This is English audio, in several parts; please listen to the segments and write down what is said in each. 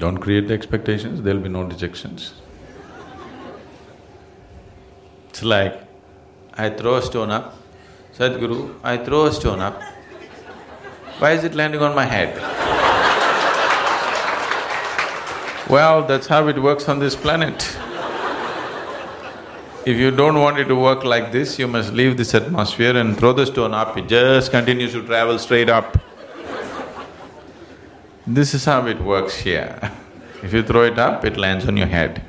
Don't create the expectations, there'll be no dejections. It's like, I throw a stone up, Sadhguru, I throw a stone up, why is it landing on my head? well, that's how it works on this planet. If you don't want it to work like this, you must leave this atmosphere and throw the stone up, it just continues to travel straight up. This is how it works here. If you throw it up, it lands on your head.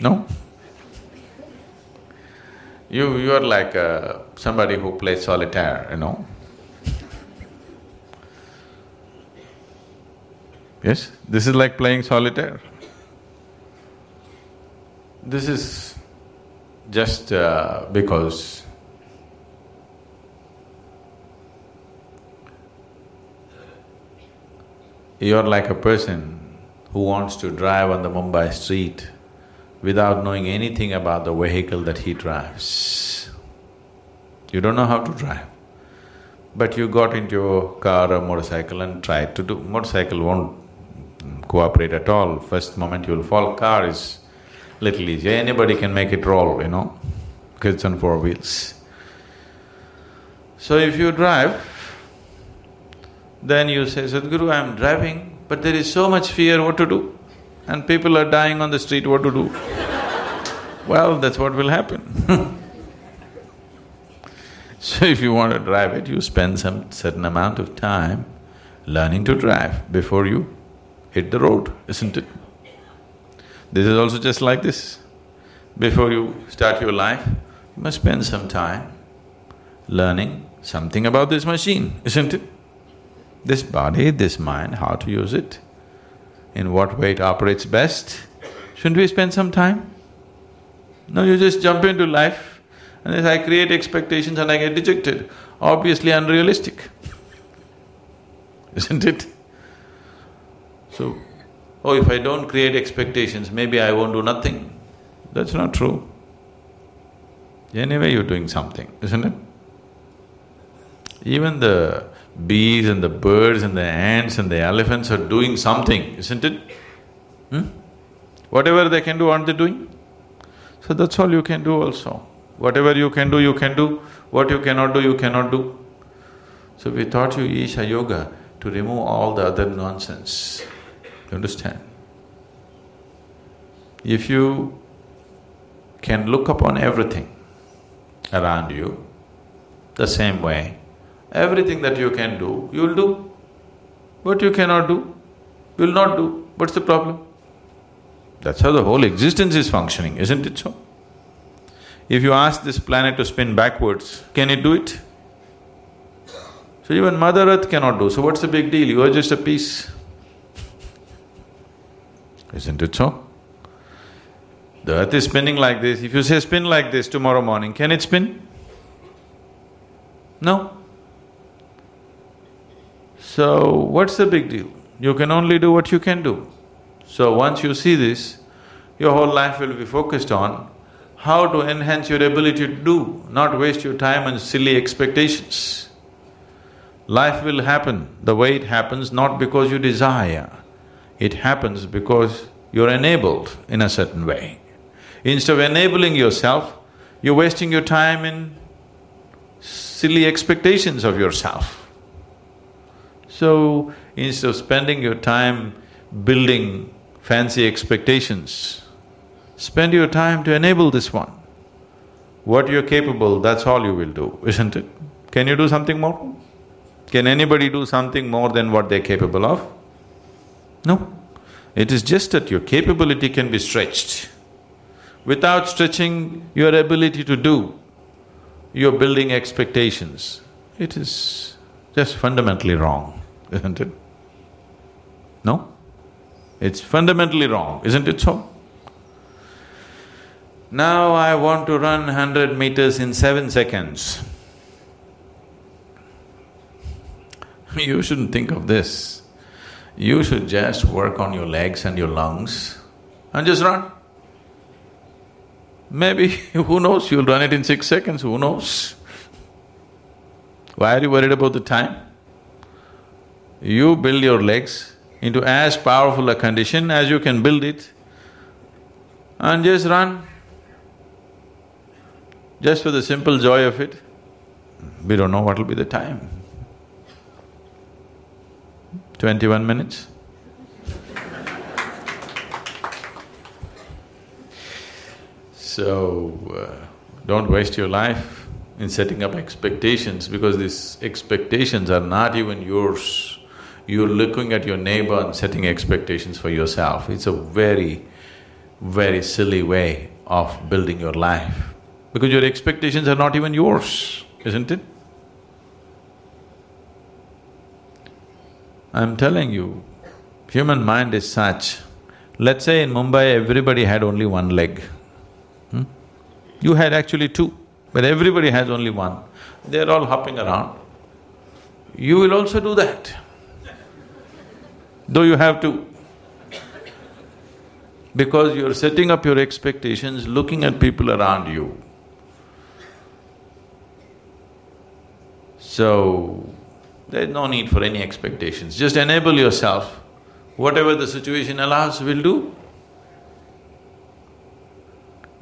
No? You… you are like uh, somebody who plays solitaire, you know. Yes, this is like playing solitaire. This is just uh, because you're like a person who wants to drive on the Mumbai street without knowing anything about the vehicle that he drives. You don't know how to drive. But you got into a car or motorcycle and tried to do… motorcycle won't cooperate at all. First moment you'll fall, car is little easy, anybody can make it roll, you know, because it's on four wheels. So if you drive, then you say, Sadhguru, I'm driving, but there is so much fear, what to do? And people are dying on the street, what to do? well, that's what will happen So if you want to drive it, you spend some certain amount of time learning to drive before you hit the road, isn't it? This is also just like this. Before you start your life, you must spend some time learning something about this machine, isn't it? This body, this mind, how to use it, in what way it operates best. Shouldn't we spend some time? No, you just jump into life and as I create expectations and I get dejected, obviously unrealistic, isn't it? So, oh, if I don't create expectations, maybe I won't do nothing. That's not true. Anyway, you're doing something, isn't it? Even the bees and the birds and the ants and the elephants are doing something, isn't it? Hmm? Whatever they can do, aren't they doing? So that's all you can do also. Whatever you can do, you can do. What you cannot do, you cannot do. So we taught you Isha Yoga to remove all the other nonsense. You understand? If you can look upon everything around you the same way, everything that you can do, you'll do. What you cannot do, you'll not do. What's the problem? That's how the whole existence is functioning, isn't it so? If you ask this planet to spin backwards, can it do it? So even Mother Earth cannot do, so what's the big deal? You are just a piece. Isn't it so? The earth is spinning like this, if you say spin like this tomorrow morning, can it spin? No. So, what's the big deal? You can only do what you can do. So once you see this, your whole life will be focused on how to enhance your ability to do, not waste your time on silly expectations. Life will happen the way it happens not because you desire, it happens because you're enabled in a certain way. Instead of enabling yourself, you're wasting your time in silly expectations of yourself. So, instead of spending your time building fancy expectations, spend your time to enable this one. What you're capable, that's all you will do, isn't it? Can you do something more? Can anybody do something more than what they're capable of? No. It is just that your capability can be stretched. Without stretching your ability to do, you're building expectations. It is just fundamentally wrong, isn't it? No? It's fundamentally wrong, isn't it so? Now I want to run hundred meters in seven seconds. You shouldn't think of this. You should just work on your legs and your lungs and just run. Maybe, who knows, you'll run it in six seconds, who knows? Why are you worried about the time? you build your legs into as powerful a condition as you can build it and just run. Just for the simple joy of it. We don't know what will be the time. Twenty-one minutes. So, uh, don't waste your life in setting up expectations because these expectations are not even yours. You're looking at your neighbor and setting expectations for yourself. It's a very, very silly way of building your life because your expectations are not even yours, isn't it? I'm telling you, human mind is such. Let's say in Mumbai everybody had only one leg. Hmm? You had actually two, but everybody has only one. They're all hopping around. You will also do that, though you have to. Because you're setting up your expectations, looking at people around you. So, there's no need for any expectations, just enable yourself. Whatever the situation allows, will do.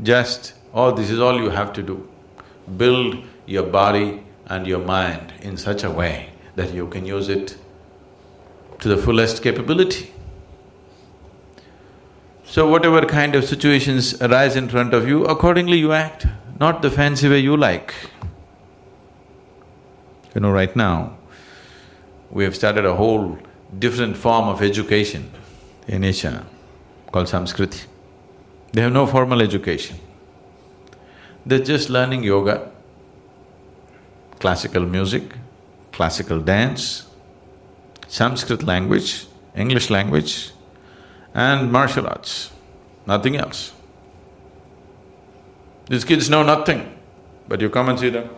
Just, oh, this is all you have to do. Build your body and your mind in such a way that you can use it to the fullest capability. So whatever kind of situations arise in front of you, accordingly you act, not the fancy way you like. You know, right now, we have started a whole different form of education in Isha called Samskriti. They have no formal education. They're just learning yoga, classical music, classical dance, Sanskrit language, English language, and martial arts, nothing else. These kids know nothing, but you come and see them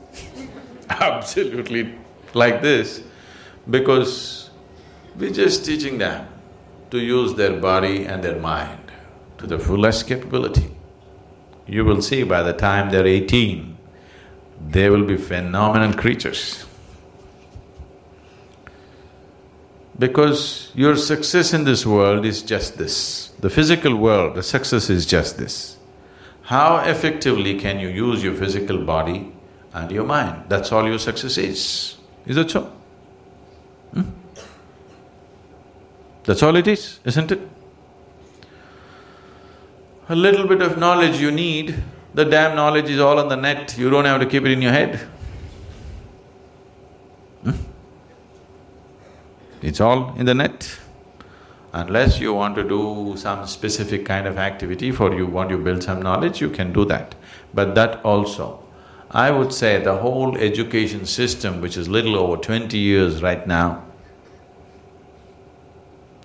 absolutely like this because we're just teaching them to use their body and their mind to the fullest capability. You will see by the time they're eighteen, they will be phenomenal creatures. Because your success in this world is just this. The physical world, the success is just this. How effectively can you use your physical body and your mind? That's all your success is. Is that so? Hmm? That's all it is, isn't it? A little bit of knowledge you need, the damn knowledge is all on the net, you don't have to keep it in your head. Hmm? It's all in the net. Unless you want to do some specific kind of activity for you want to build some knowledge, you can do that. But that also, I would say the whole education system, which is little over twenty years right now,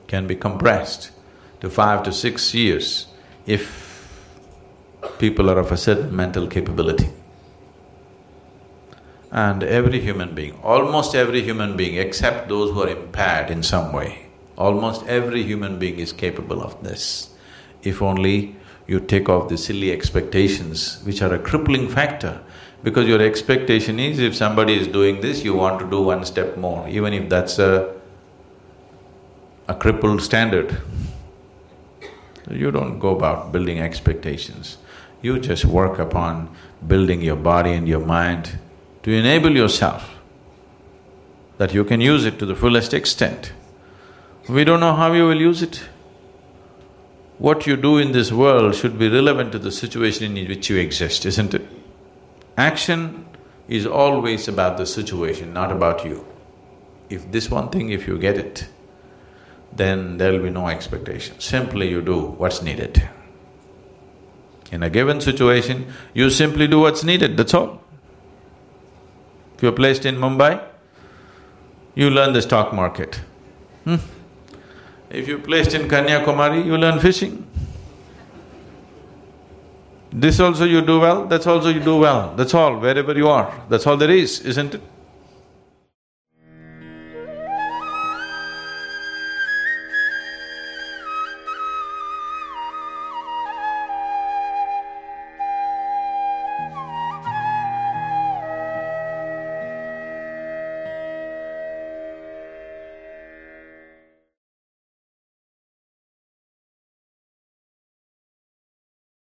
can be compressed to five to six years if people are of a certain mental capability. And every human being, almost every human being except those who are impaired in some way, almost every human being is capable of this. If only you take off the silly expectations which are a crippling factor because your expectation is if somebody is doing this, you want to do one step more, even if that's a, a crippled standard. You don't go about building expectations. You just work upon building your body and your mind to enable yourself that you can use it to the fullest extent. We don't know how you will use it. What you do in this world should be relevant to the situation in which you exist, isn't it? Action is always about the situation, not about you. If this one thing, if you get it, then there'll be no expectation. Simply you do what's needed. In a given situation, you simply do what's needed, that's all. If you're placed in Mumbai, you learn the stock market. Hmm? If you're placed in Kanyakumari, you learn fishing. This also you do well, that's also you do well, that's all, wherever you are, that's all there is, isn't it?